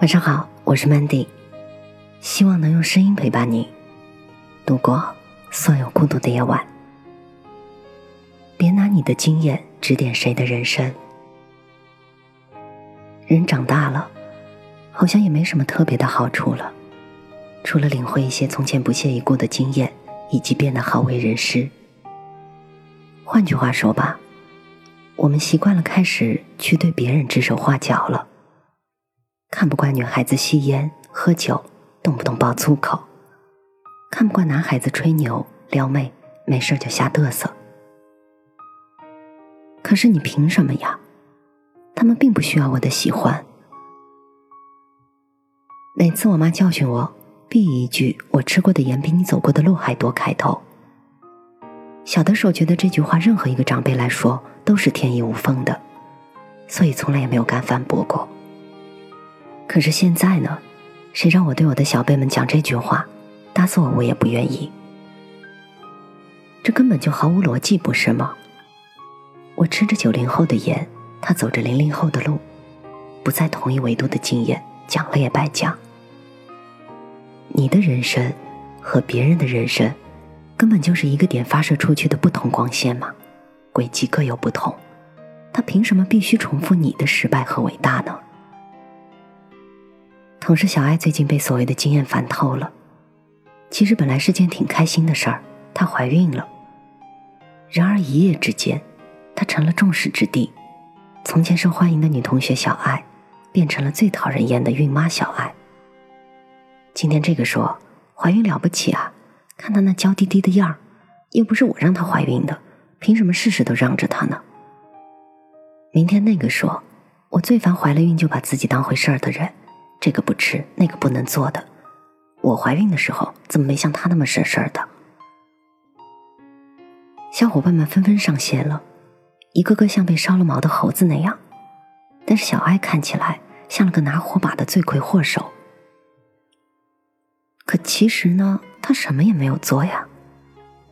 晚上好，我是 Mandy，希望能用声音陪伴你度过所有孤独的夜晚。别拿你的经验指点谁的人生。人长大了，好像也没什么特别的好处了，除了领会一些从前不屑一顾的经验，以及变得好为人师。换句话说吧，我们习惯了开始去对别人指手画脚了。看不惯女孩子吸烟、喝酒，动不动爆粗口；看不惯男孩子吹牛、撩妹，没事就瞎嘚瑟。可是你凭什么呀？他们并不需要我的喜欢。每次我妈教训我，必以一句“我吃过的盐比你走过的路还多”开头。小的时候觉得这句话，任何一个长辈来说都是天衣无缝的，所以从来也没有敢反驳过。可是现在呢，谁让我对我的小辈们讲这句话，打死我我也不愿意。这根本就毫无逻辑，不是吗？我吃着九零后的盐，他走着零零后的路，不在同一维度的经验，讲了也白讲。你的人生和别人的人生，根本就是一个点发射出去的不同光线嘛，轨迹各有不同，他凭什么必须重复你的失败和伟大呢？同事小爱最近被所谓的经验烦透了。其实本来是件挺开心的事儿，她怀孕了。然而一夜之间，她成了众矢之的。从前受欢迎的女同学小爱，变成了最讨人厌的孕妈小爱。今天这个说怀孕了不起啊，看她那娇滴滴的样儿，又不是我让她怀孕的，凭什么事事都让着她呢？明天那个说，我最烦怀了孕就把自己当回事儿的人。这个不吃，那个不能做的。我怀孕的时候怎么没像他那么省事儿的？小伙伴们纷纷上线了，一个个像被烧了毛的猴子那样。但是小艾看起来像了个拿火把的罪魁祸首。可其实呢，他什么也没有做呀，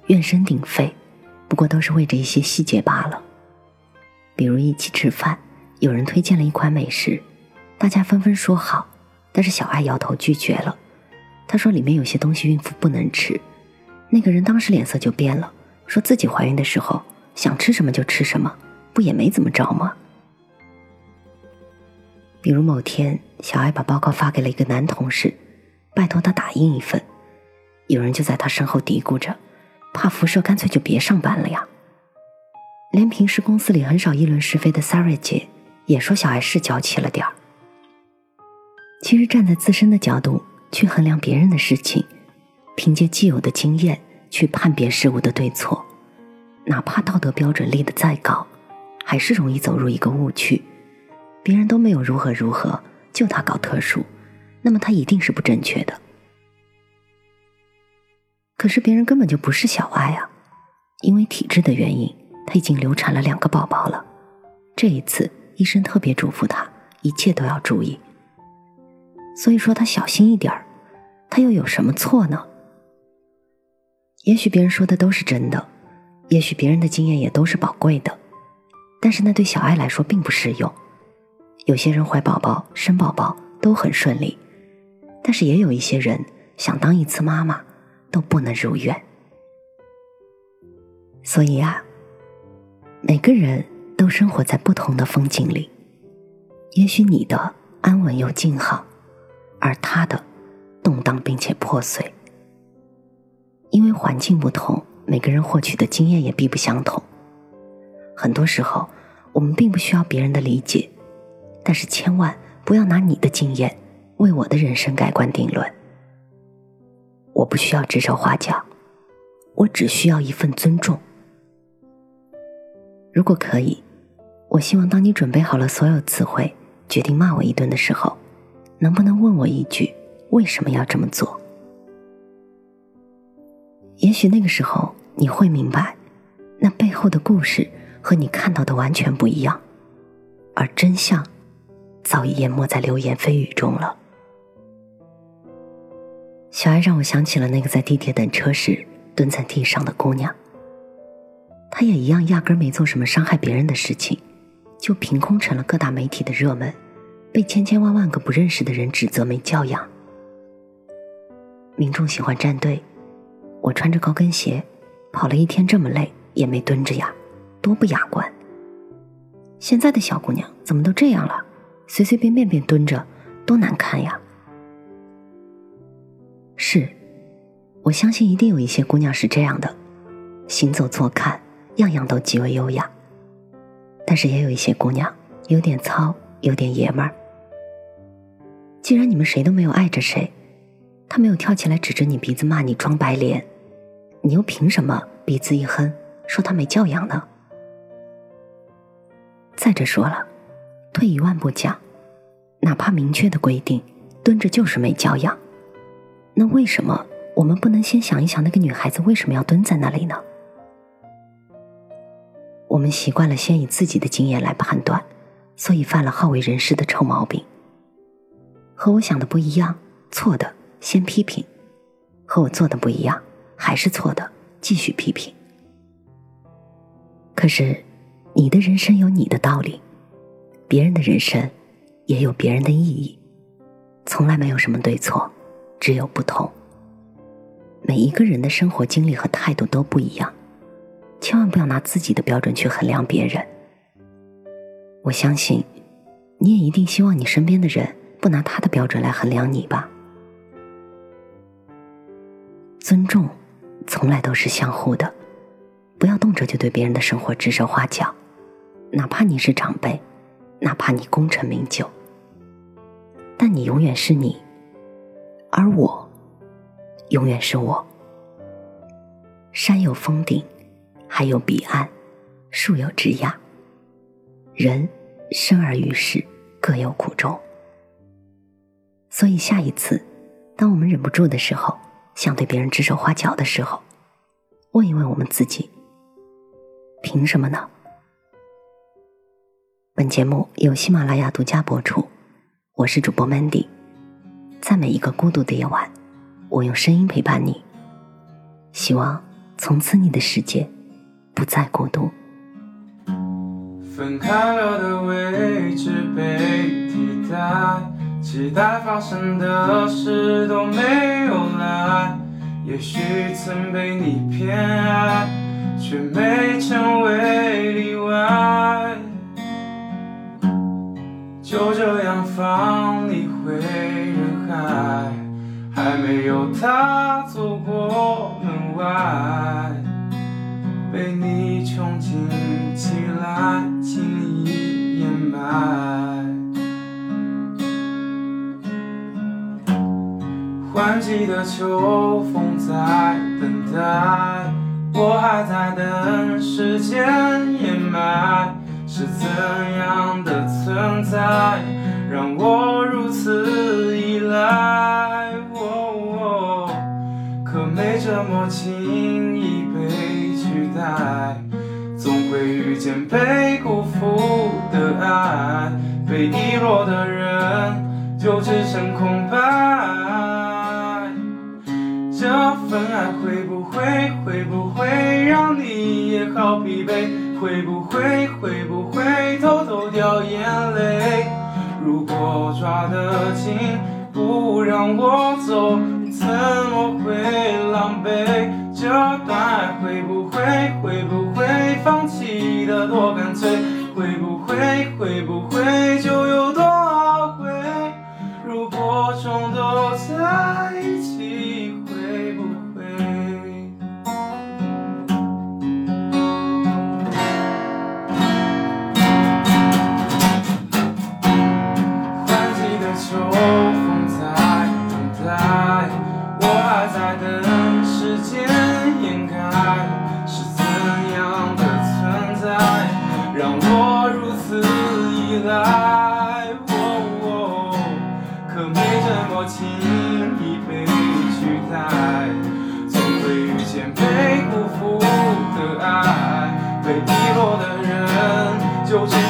怨声鼎沸，不过都是为着一些细节罢了。比如一起吃饭，有人推荐了一款美食，大家纷纷说好。但是小爱摇头拒绝了，她说里面有些东西孕妇不能吃。那个人当时脸色就变了，说自己怀孕的时候想吃什么就吃什么，不也没怎么着吗？比如某天，小爱把报告发给了一个男同事，拜托他打印一份，有人就在他身后嘀咕着，怕辐射，干脆就别上班了呀。连平时公司里很少议论是非的 Sarah 姐也说小爱是娇气了点儿。其实站在自身的角度去衡量别人的事情，凭借既有的经验去判别事物的对错，哪怕道德标准立得再高，还是容易走入一个误区。别人都没有如何如何，就他搞特殊，那么他一定是不正确的。可是别人根本就不是小爱啊，因为体质的原因，他已经流产了两个宝宝了。这一次医生特别嘱咐他，一切都要注意。所以说他小心一点儿，他又有什么错呢？也许别人说的都是真的，也许别人的经验也都是宝贵的，但是那对小爱来说并不适用。有些人怀宝宝、生宝宝都很顺利，但是也有一些人想当一次妈妈都不能如愿。所以啊，每个人都生活在不同的风景里，也许你的安稳又静好。而他的动荡并且破碎，因为环境不同，每个人获取的经验也必不相同。很多时候，我们并不需要别人的理解，但是千万不要拿你的经验为我的人生盖棺定论。我不需要指手画脚，我只需要一份尊重。如果可以，我希望当你准备好了所有词汇，决定骂我一顿的时候。能不能问我一句，为什么要这么做？也许那个时候你会明白，那背后的故事和你看到的完全不一样，而真相早已淹没在流言蜚语中了。小爱让我想起了那个在地铁等车时蹲在地上的姑娘，她也一样，压根没做什么伤害别人的事情，就凭空成了各大媒体的热门。被千千万万个不认识的人指责没教养。民众喜欢站队，我穿着高跟鞋跑了一天，这么累也没蹲着呀，多不雅观。现在的小姑娘怎么都这样了？随随便便便蹲着，多难看呀！是，我相信一定有一些姑娘是这样的，行走坐看，样样都极为优雅。但是也有一些姑娘有点糙，有点爷们儿。既然你们谁都没有爱着谁，他没有跳起来指着你鼻子骂你装白脸，你又凭什么鼻子一哼说他没教养呢？再者说了，退一万步讲，哪怕明确的规定蹲着就是没教养，那为什么我们不能先想一想那个女孩子为什么要蹲在那里呢？我们习惯了先以自己的经验来判断，所以犯了好为人师的臭毛病。和我想的不一样，错的先批评；和我做的不一样，还是错的，继续批评。可是，你的人生有你的道理，别人的人生也有别人的意义，从来没有什么对错，只有不同。每一个人的生活经历和态度都不一样。千万不要拿自己的标准去衡量别人。我相信，你也一定希望你身边的人不拿他的标准来衡量你吧。尊重，从来都是相互的，不要动辄就对别人的生活指手画脚，哪怕你是长辈，哪怕你功成名就，但你永远是你，而我，永远是我。山有峰顶。还有彼岸，树有枝桠。人生而于世，各有苦衷。所以下一次，当我们忍不住的时候，想对别人指手画脚的时候，问一问我们自己：凭什么呢？本节目由喜马拉雅独家播出，我是主播 Mandy，在每一个孤独的夜晚，我用声音陪伴你。希望从此你的世界。不再孤独。分开了的位置被替代，期待发生的事都没有来。也许曾被你偏爱，却没成为例外。就这样放你回人海，还没有踏走过门外。被你穷尽起来，轻易掩埋。换季的秋风在等待，我还在等时间掩埋。是怎样的存在，让我如此依赖？可没这么轻易。总会遇见被辜负的爱，被遗落的人就只剩空白。这份爱会不会会不会让你也好疲惫？会不会会不会偷偷掉眼泪？如果抓得紧，不让我走，怎么会狼狈？会会不会就有多懊悔？如果重头在一起，会不会？换季的秋风在等待，我还在等时间掩盖。是怎样的存在，让我来可没这么轻易被取代总会遇见被辜负的爱被遗落的人就只